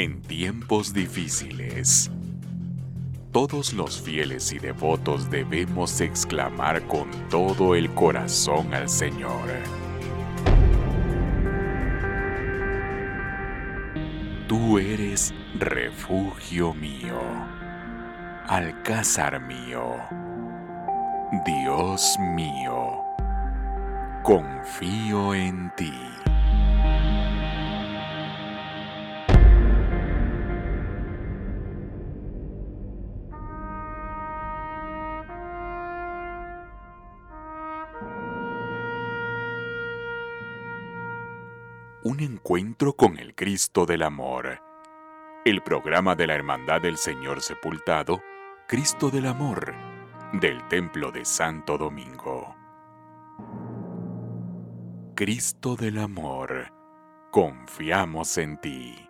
en tiempos difíciles. Todos los fieles y devotos debemos exclamar con todo el corazón al Señor. Tú eres refugio mío, alcázar mío, Dios mío, confío en ti. Un encuentro con el Cristo del Amor. El programa de la Hermandad del Señor Sepultado, Cristo del Amor, del Templo de Santo Domingo. Cristo del Amor, confiamos en ti.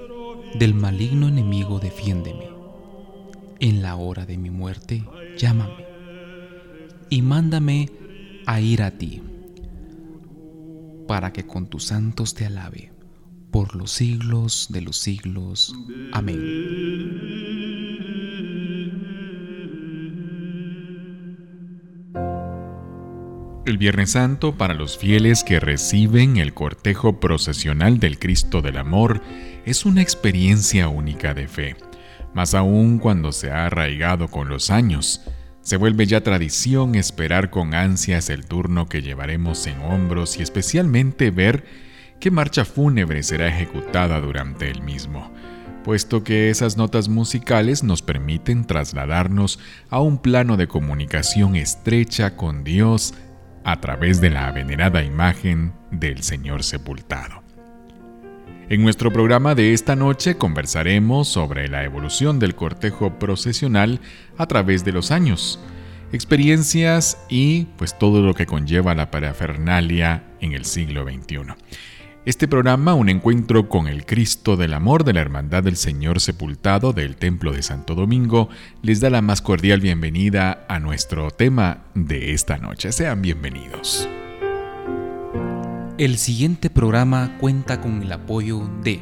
Del maligno enemigo defiéndeme. En la hora de mi muerte, llámame. Y mándame a ir a ti, para que con tus santos te alabe, por los siglos de los siglos. Amén. El Viernes Santo para los fieles que reciben el cortejo procesional del Cristo del Amor es una experiencia única de fe, más aún cuando se ha arraigado con los años. Se vuelve ya tradición esperar con ansias el turno que llevaremos en hombros y especialmente ver qué marcha fúnebre será ejecutada durante el mismo, puesto que esas notas musicales nos permiten trasladarnos a un plano de comunicación estrecha con Dios a través de la venerada imagen del Señor sepultado. En nuestro programa de esta noche conversaremos sobre la evolución del cortejo procesional a través de los años, experiencias y pues todo lo que conlleva la parafernalia en el siglo XXI. Este programa, un encuentro con el Cristo del Amor de la Hermandad del Señor Sepultado del Templo de Santo Domingo, les da la más cordial bienvenida a nuestro tema de esta noche. Sean bienvenidos. El siguiente programa cuenta con el apoyo de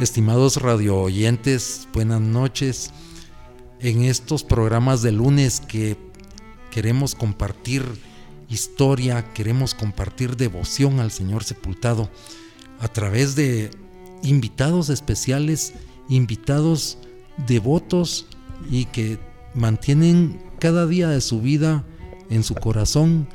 Estimados radio oyentes, buenas noches. En estos programas de lunes que queremos compartir historia, queremos compartir devoción al Señor sepultado a través de invitados especiales, invitados devotos y que mantienen cada día de su vida en su corazón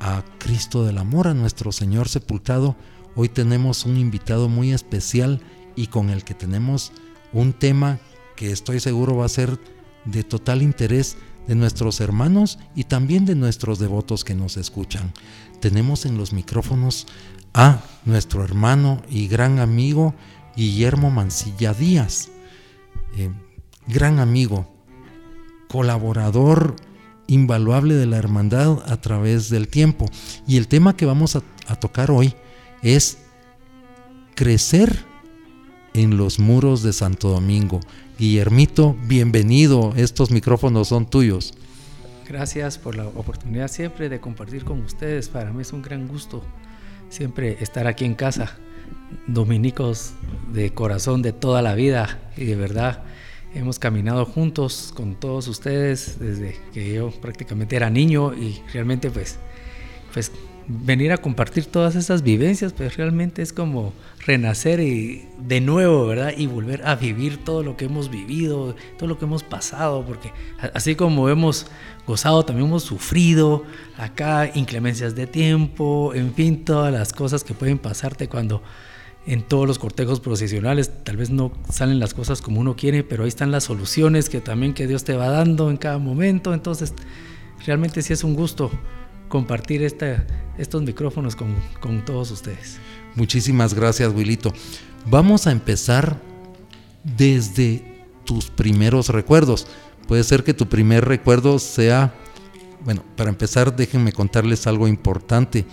a Cristo del Amor, a nuestro Señor sepultado. Hoy tenemos un invitado muy especial y con el que tenemos un tema que estoy seguro va a ser de total interés de nuestros hermanos y también de nuestros devotos que nos escuchan. Tenemos en los micrófonos a nuestro hermano y gran amigo Guillermo Mancilla Díaz, eh, gran amigo, colaborador invaluable de la hermandad a través del tiempo. Y el tema que vamos a tocar hoy es crecer en los muros de Santo Domingo. Guillermito, bienvenido, estos micrófonos son tuyos. Gracias por la oportunidad siempre de compartir con ustedes. Para mí es un gran gusto siempre estar aquí en casa dominicos de corazón de toda la vida y de verdad hemos caminado juntos con todos ustedes desde que yo prácticamente era niño y realmente pues, pues venir a compartir todas esas vivencias, pues realmente es como renacer y de nuevo, ¿verdad? Y volver a vivir todo lo que hemos vivido, todo lo que hemos pasado, porque así como hemos gozado, también hemos sufrido acá inclemencias de tiempo, en fin, todas las cosas que pueden pasarte cuando en todos los cortejos profesionales tal vez no salen las cosas como uno quiere, pero ahí están las soluciones que también que Dios te va dando en cada momento, entonces realmente sí es un gusto compartir estos micrófonos con, con todos ustedes. Muchísimas gracias, Wilito. Vamos a empezar desde tus primeros recuerdos. Puede ser que tu primer recuerdo sea, bueno, para empezar déjenme contarles algo importante.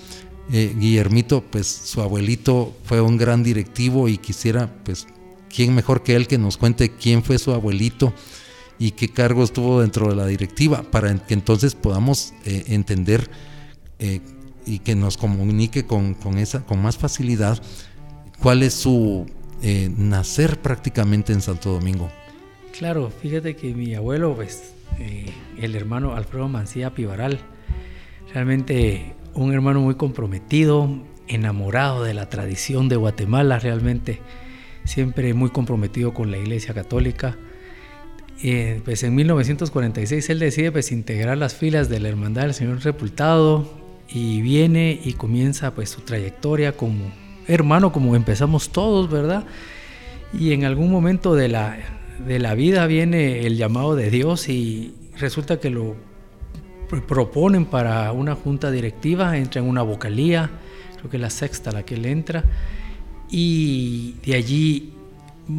Eh, Guillermito, pues su abuelito fue un gran directivo y quisiera, pues, ¿quién mejor que él que nos cuente quién fue su abuelito y qué cargos tuvo dentro de la directiva para que entonces podamos eh, entender eh, y que nos comunique con, esa, con más facilidad cuál es su nacer prácticamente en Santo Domingo? Claro, fíjate que mi abuelo, pues, el hermano Alfredo Mancía Pivaral, realmente un hermano muy comprometido, enamorado de la tradición de Guatemala, realmente siempre muy comprometido con la Iglesia Católica. Pues en 1946 él decide pues integrar las filas de la Hermandad del Señor Sepultado y viene y comienza pues su trayectoria como hermano, como empezamos todos, ¿verdad? Y en algún momento de la, de la vida viene el llamado de Dios y resulta que lo proponen para una junta directiva, entra en una vocalía, creo que la sexta la que él entra, y de allí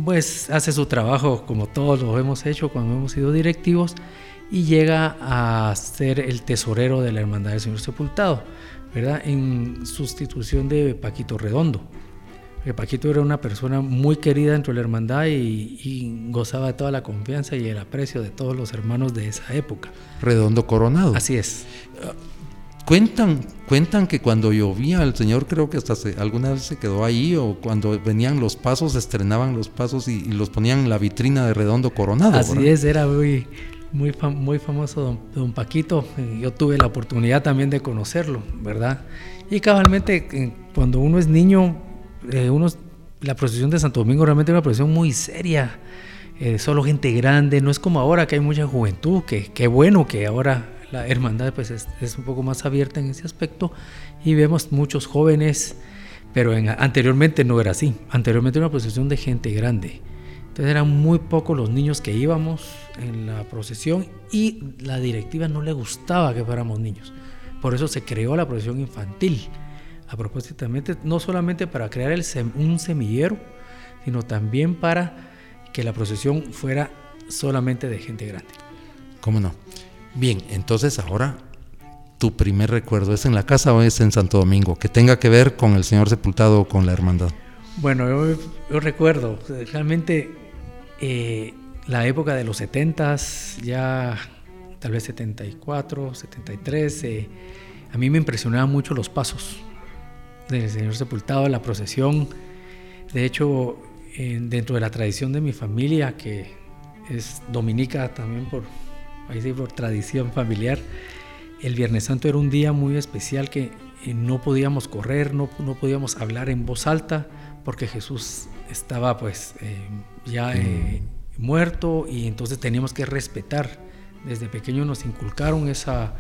pues hace su trabajo como todos lo hemos hecho cuando hemos sido directivos y llega a ser el tesorero de la Hermandad del Señor Sepultado, ¿verdad? En sustitución de Paquito Redondo. Paquito era una persona muy querida dentro de la hermandad y, gozaba de toda la confianza y el aprecio de todos los hermanos de esa época. Redondo Coronado. Así es. Cuentan, cuentan que cuando llovía el Señor creo que hasta alguna vez se quedó ahí o cuando venían los pasos, estrenaban los pasos y, los ponían en la vitrina de Redondo Coronado. Así es, era muy, muy, muy famoso don, don, Paquito. Yo tuve la oportunidad también de conocerlo, ¿verdad? Y cabalmente eh, cuando uno es niño eh, la procesión de Santo Domingo realmente es una procesión muy seria, eh, solo gente grande, no es como ahora que hay mucha juventud, que, qué bueno que ahora la hermandad pues es, un poco más abierta en ese aspecto y vemos muchos jóvenes, pero anteriormente no era así, anteriormente era una procesión de gente grande. Entonces eran muy pocos los niños que íbamos en la procesión y la directiva no le gustaba que fuéramos niños. Por eso se creó la procesión infantil a propósito, no solamente para crear un semillero, sino también para que la procesión fuera solamente de gente grande. ¿Cómo no? Bien, entonces ahora tu primer recuerdo es en la casa o es en Santo Domingo, que tenga que ver con el Señor sepultado o con la hermandad. Bueno, yo, recuerdo realmente eh, la época de los 70 ya tal vez 74, 73, eh, a mí me impresionaban mucho los pasos del Señor sepultado, la procesión. De hecho, dentro de la tradición de mi familia, que es dominica también por, ahí por tradición familiar, el Viernes Santo era un día muy especial que eh, no podíamos correr, no, no podíamos hablar en voz alta, porque Jesús estaba pues eh, ya eh, muerto y entonces teníamos que respetar. Desde pequeño nos inculcaron esa,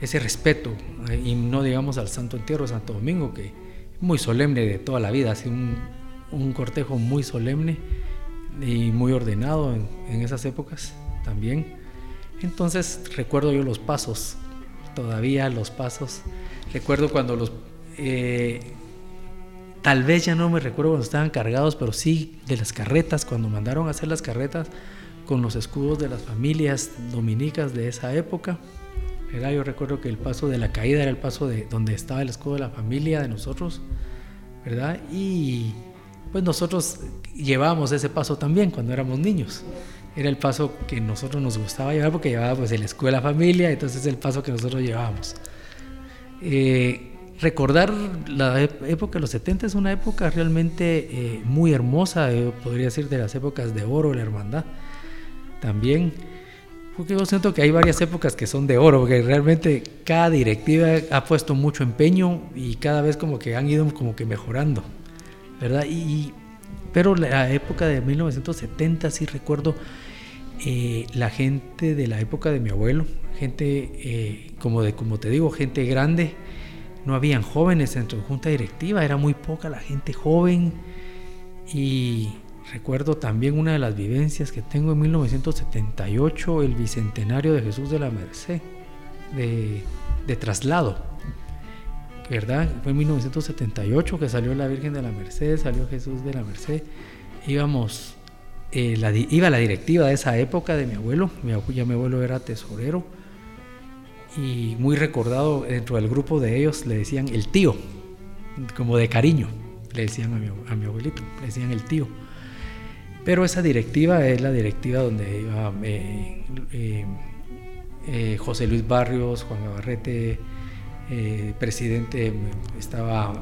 ese respeto, eh, y no digamos al Santo Entierro Santo Domingo, que es muy solemne de toda la vida, así un, un cortejo muy solemne y muy ordenado en, esas épocas también. Entonces recuerdo yo los pasos, todavía los pasos. Recuerdo cuando los... Eh, tal vez ya no me recuerdo cuando estaban cargados, pero sí de las carretas, cuando mandaron a hacer las carretas con los escudos de las familias dominicas de esa época yo recuerdo que el paso de la caída era el paso de donde estaba el escudo de la familia de nosotros, ¿verdad? Y pues nosotros llevábamos ese paso también cuando éramos niños. Era el paso que nosotros nos gustaba llevar porque llevábamos pues, el escudo de la familia, entonces es el paso que nosotros llevábamos. Eh, recordar la época de los 70 es una época realmente eh, muy hermosa, podría decir de las épocas de oro, la hermandad. También, porque yo siento que hay varias épocas que son de oro, porque realmente cada directiva ha puesto mucho empeño y cada vez como que han ido como que mejorando, ¿verdad? Y, pero la época de 1970 sí recuerdo eh, la gente de la época de mi abuelo, gente, eh, como, te digo, gente grande, no habían jóvenes dentro de junta directiva, era muy poca la gente joven y recuerdo también una de las vivencias que tengo en 1978, el bicentenario de Jesús de la Merced, de, de traslado, ¿verdad? Fue en 1978 que salió la Virgen de la Merced, salió Jesús de la Merced, íbamos, eh, la, iba la directiva de esa época de mi abuelo, mi, ya mi abuelo era tesorero, y muy recordado dentro del grupo de ellos le decían el tío, como de cariño, le decían a mi, abuelito, le decían el tío. Pero esa directiva es la directiva donde iba eh, eh, eh, José Luis Barrios, Juan Gabarrete, presidente estaba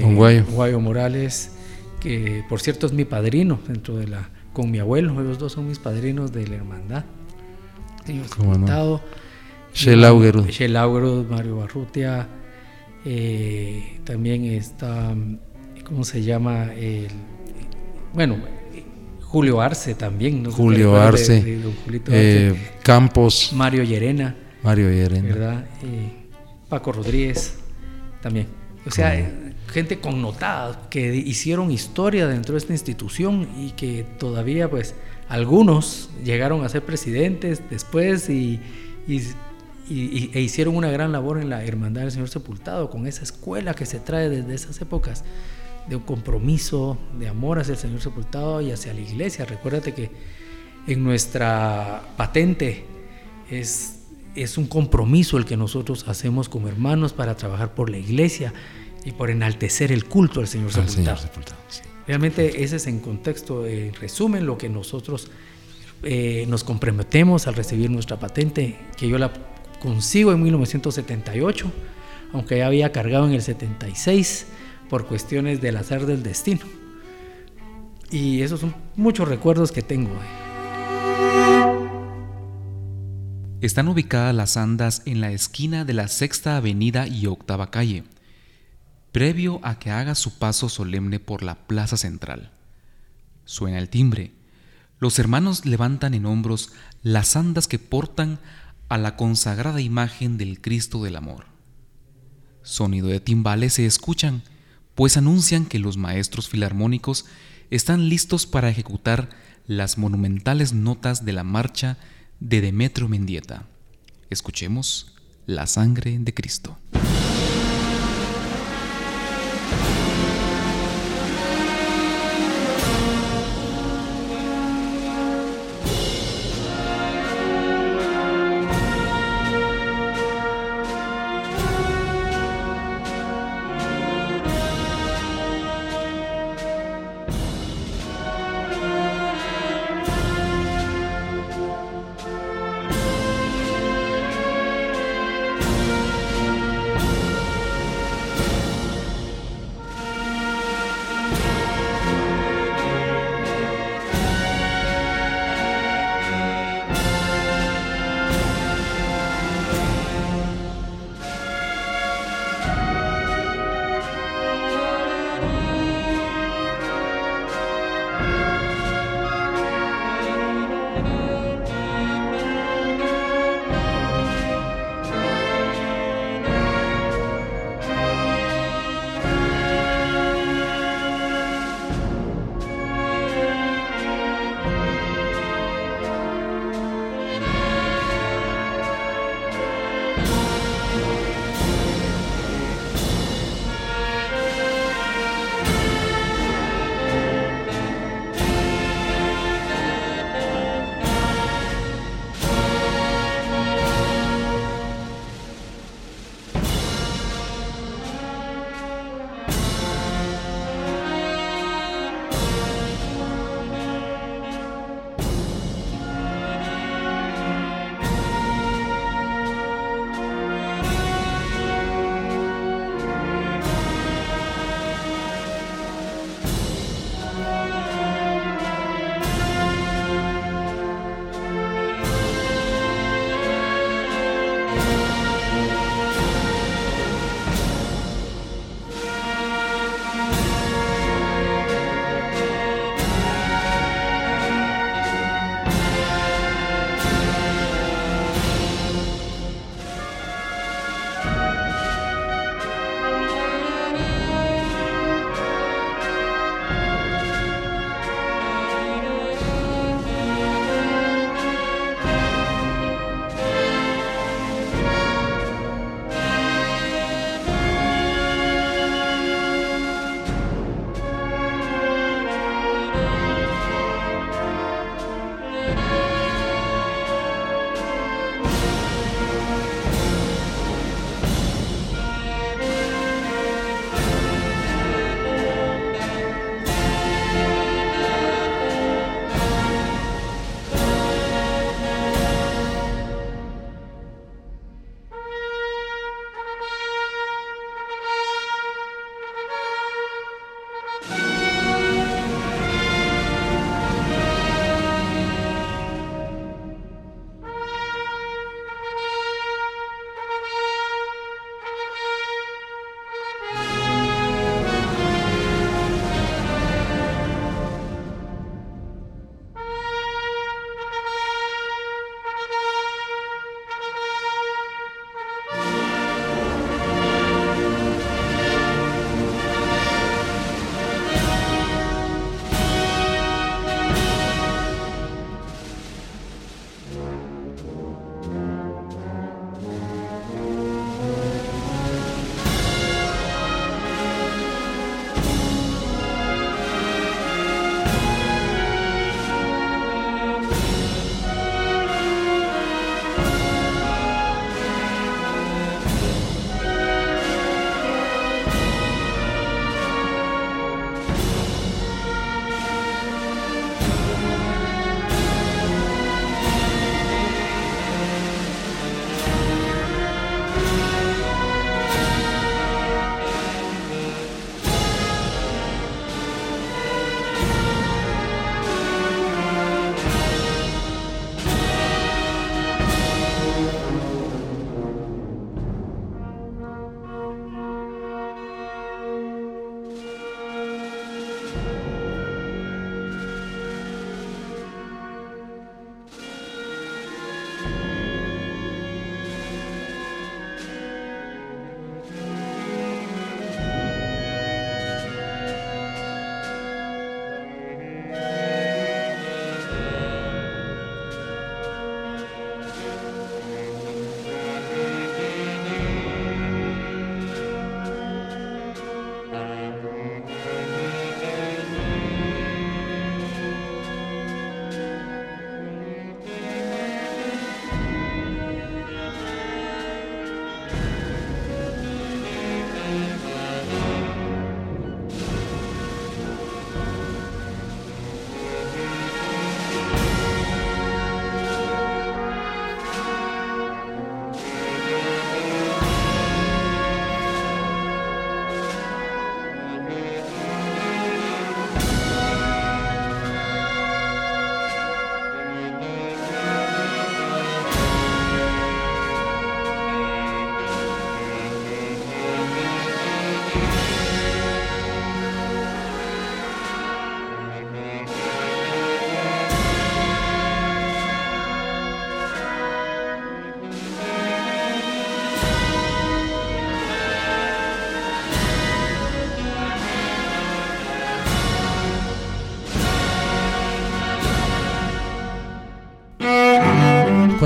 Guayo. Guayo Morales, que por cierto es mi padrino dentro de la, con mi abuelo, ellos dos son mis padrinos de la hermandad. Ellos Shell Mario Barrutia. Eh, también está, ¿cómo se llama? El, bueno, Julio Arce también. Julio Arce, eh, Campos. Mario Llerena. Mario Llerena. ¿Verdad? Eh, Paco Rodríguez también. O sea, gente connotada que hicieron historia dentro de esta institución y que todavía, pues, algunos llegaron a ser presidentes después y e hicieron una gran labor en la Hermandad del Señor Sepultado, con esa escuela que se trae desde esas épocas, de un compromiso, de amor hacia el Señor Sepultado y hacia la iglesia. Recuérdate que en nuestra patente es, es un compromiso el que nosotros hacemos como hermanos para trabajar por la iglesia y por enaltecer el culto al Señor Sepultado. Realmente ese es en contexto, en resumen, lo que nosotros eh, nos comprometemos al recibir nuestra patente, que yo la consigo en 1978, aunque ya había cargado en el 76 por cuestiones del azar del destino. Y esos son muchos recuerdos que tengo. Están ubicadas las andas en la esquina de la Sexta Avenida y Octava Calle, previo a que haga su paso solemne por la Plaza Central. Suena el timbre. Los hermanos levantan en hombros las andas que portan a la consagrada imagen del Cristo del Amor. Sonido de timbales se escuchan, pues anuncian que los maestros filarmónicos están listos para ejecutar las monumentales notas de la marcha de Demetrio Mendieta. Escuchemos la sangre de Cristo.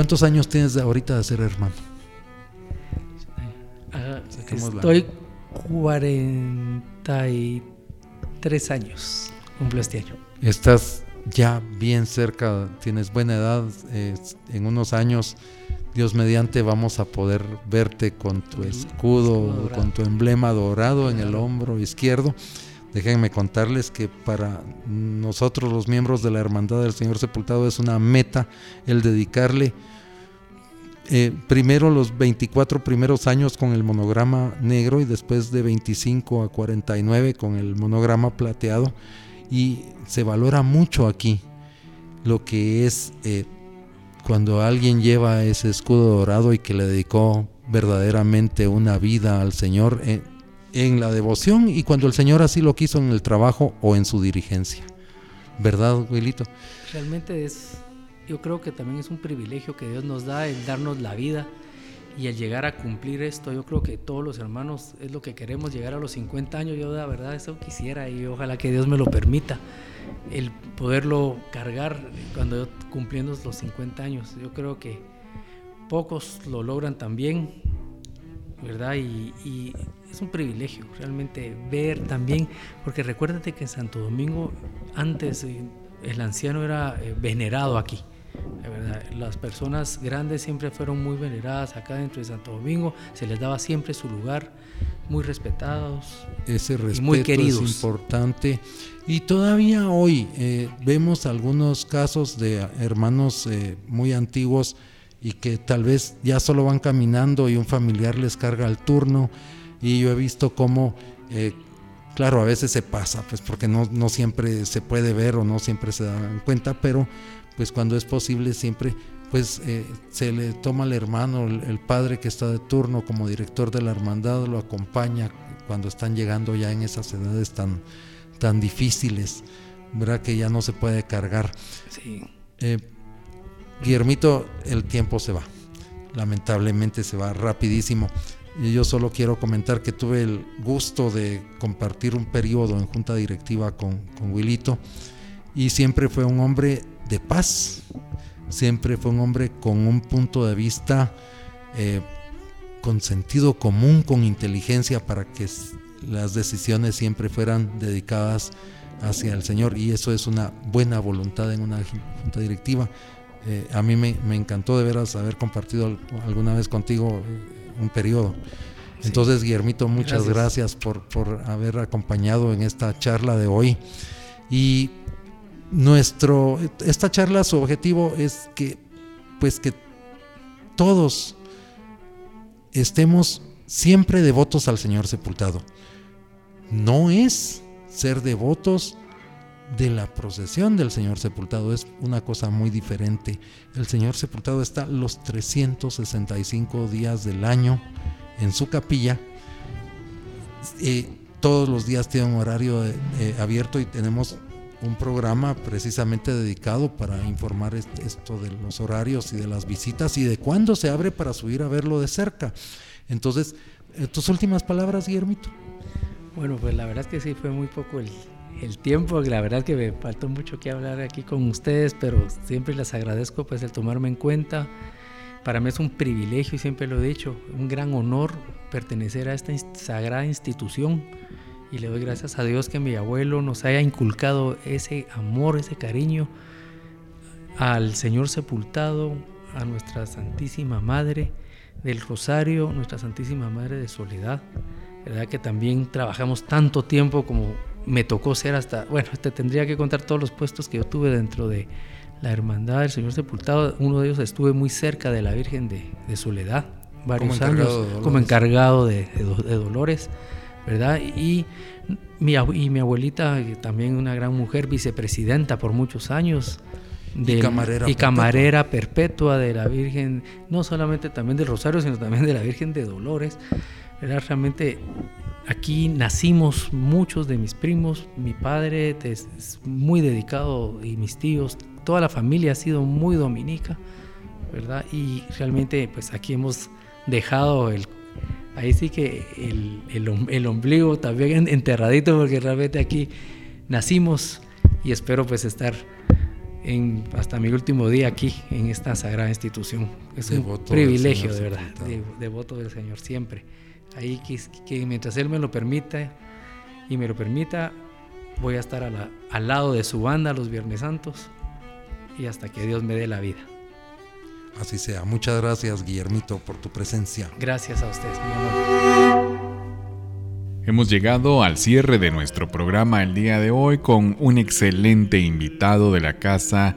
¿Cuántos años tienes ahorita de ser hermano? Ah, estoy 43 años, cumplo este año. Estás ya bien cerca, tienes buena edad, en unos años, Dios mediante, vamos a poder verte con tu escudo, con tu emblema dorado en el hombro izquierdo. Déjenme contarles que para nosotros los miembros de la Hermandad del Señor Sepultado es una meta el dedicarle eh, primero los 24 primeros años con el monograma negro y después de 25 a 49 con el monograma plateado y se valora mucho aquí lo que es eh, cuando alguien lleva ese escudo dorado y que le dedicó verdaderamente una vida al Señor eh, en la devoción y cuando el Señor así lo quiso en el trabajo o en su dirigencia. ¿Verdad, Wilito? Realmente es, yo creo que también es un privilegio que Dios nos da el darnos la vida y el llegar a cumplir esto, yo creo que todos los hermanos es lo que queremos, llegar a los 50 años, yo de verdad eso quisiera y ojalá que Dios me lo permita, el poderlo cargar cuando yo cumpliendo los 50 años. Yo creo que pocos lo logran también, ¿verdad? Y, es un privilegio realmente ver también, porque recuérdate que en Santo Domingo antes el anciano era eh, venerado aquí las personas grandes siempre fueron muy veneradas acá dentro de Santo Domingo, se les daba siempre su lugar, muy respetados. Ese respeto muy queridos. es importante. Y todavía hoy eh, vemos algunos casos de hermanos eh, muy antiguos y que tal vez ya solo van caminando y un familiar les carga el turno. Y yo he visto cómo, eh, claro, a veces se pasa, pues porque no, no siempre se puede ver o no siempre se dan cuenta, pero pues cuando es posible siempre pues eh, se le toma al hermano, el, padre que está de turno como director de la hermandad, lo acompaña cuando están llegando ya en esas edades tan, tan difíciles, ¿verdad? Que ya no se puede cargar. Sí. Eh, Guillermito, el tiempo se va, lamentablemente se va rapidísimo. Y yo solo quiero comentar que tuve el gusto de compartir un periodo en junta directiva con, con Wilito y siempre fue un hombre de paz. Siempre fue un hombre con un punto de vista eh, con sentido común, con inteligencia para que las decisiones siempre fueran dedicadas hacia el Señor y eso es una buena voluntad en una junta directiva. Eh, a mí me, encantó de veras haber compartido alguna vez contigo eh, un periodo. Entonces, Guillermito, muchas gracias, por, por, haber acompañado en esta charla de hoy. Y nuestro, esta charla, su objetivo es que, pues que todos estemos siempre devotos al Señor sepultado. No es ser devotos de la procesión del Señor sepultado, es una cosa muy diferente. El Señor sepultado está los 365 días del año en su capilla. Eh, todos los días tiene un horario eh, abierto y tenemos un programa precisamente dedicado para informar esto de los horarios y de las visitas y de cuándo se abre para subir a verlo de cerca. Entonces, eh, tus últimas palabras, Guillermito. Bueno, pues la verdad es que sí fue muy poco el, el tiempo, la verdad que me faltó mucho que hablar aquí con ustedes, pero siempre les agradezco pues el tomarme en cuenta. Para mí es un privilegio y siempre lo he dicho, un gran honor pertenecer a esta sagrada institución y le doy gracias a Dios que mi abuelo nos haya inculcado ese amor, ese cariño al Señor sepultado, a nuestra Santísima Madre del Rosario, nuestra Santísima Madre de Soledad. ¿Verdad que también trabajamos tanto tiempo como me tocó ser hasta, bueno, te tendría que contar todos los puestos que yo tuve dentro de la Hermandad del Señor Sepultado. Uno de ellos estuve muy cerca de la Virgen de, Soledad, varios años, como encargado de, de Dolores. ¿verdad? Y mi, y mi abuelita, también una gran mujer, vicepresidenta por muchos años. De, y camarera, perpetua. de la Virgen, no solamente también del Rosario, sino también de la Virgen de Dolores. ¿verdad? Realmente aquí nacimos muchos de mis primos, mi padre es muy dedicado y mis tíos, toda la familia ha sido muy dominica, ¿verdad? Y realmente pues aquí hemos dejado el ahí sí que el, ombligo también enterradito porque realmente aquí nacimos y espero pues estar en, hasta mi último día aquí en esta sagrada institución. Es un privilegio, de verdad, devoto del Señor siempre. Ahí que, mientras Él me lo permita y me lo permita, voy a estar al lado de su banda los Viernes Santos y hasta que Dios me dé la vida. Así sea. Muchas gracias, Guillermito, por tu presencia. Gracias a ustedes, mi amor. Hemos llegado al cierre de nuestro programa el día de hoy con un excelente invitado de la casa,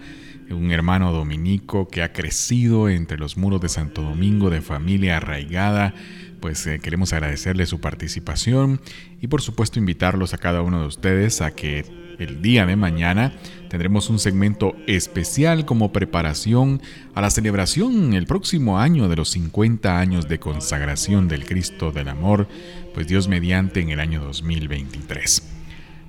un hermano dominico que ha crecido entre los muros de Santo Domingo de familia arraigada. Pues eh, queremos agradecerle su participación y por supuesto invitarlos a cada uno de ustedes a que el día de mañana tendremos un segmento especial como preparación a la celebración el próximo año de los 50 años de consagración del Cristo del Amor, pues Dios mediante en el año 2023.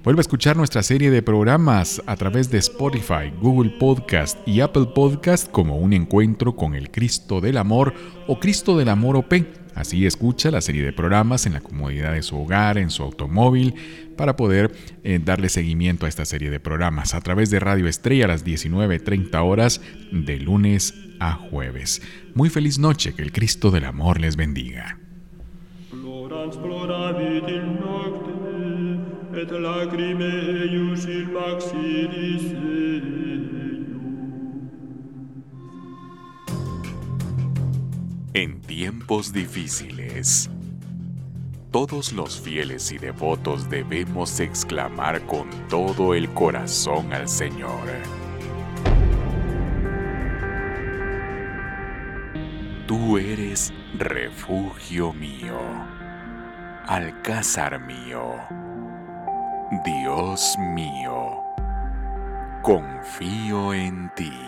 Vuelve a escuchar nuestra serie de programas a través de Spotify, Google Podcast y Apple Podcast como un encuentro con el Cristo del Amor o Cristo del Amor OP Así escucha la serie de programas en la comodidad de su hogar, en su automóvil, para poder eh, darle seguimiento a esta serie de programas a través de Radio Estrella a las 19.30 horas de lunes a jueves. Muy feliz noche, que el Cristo del Amor les bendiga. En tiempos difíciles, todos los fieles y devotos debemos exclamar con todo el corazón al Señor. Tú eres refugio mío, alcázar mío, Dios mío, confío en ti.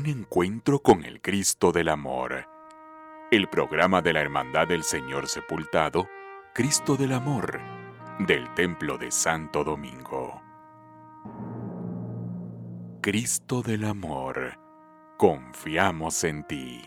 Un encuentro con el Cristo del Amor. El programa de la Hermandad del Señor Sepultado, Cristo del Amor, del Templo de Santo Domingo. Cristo del Amor, confiamos en ti.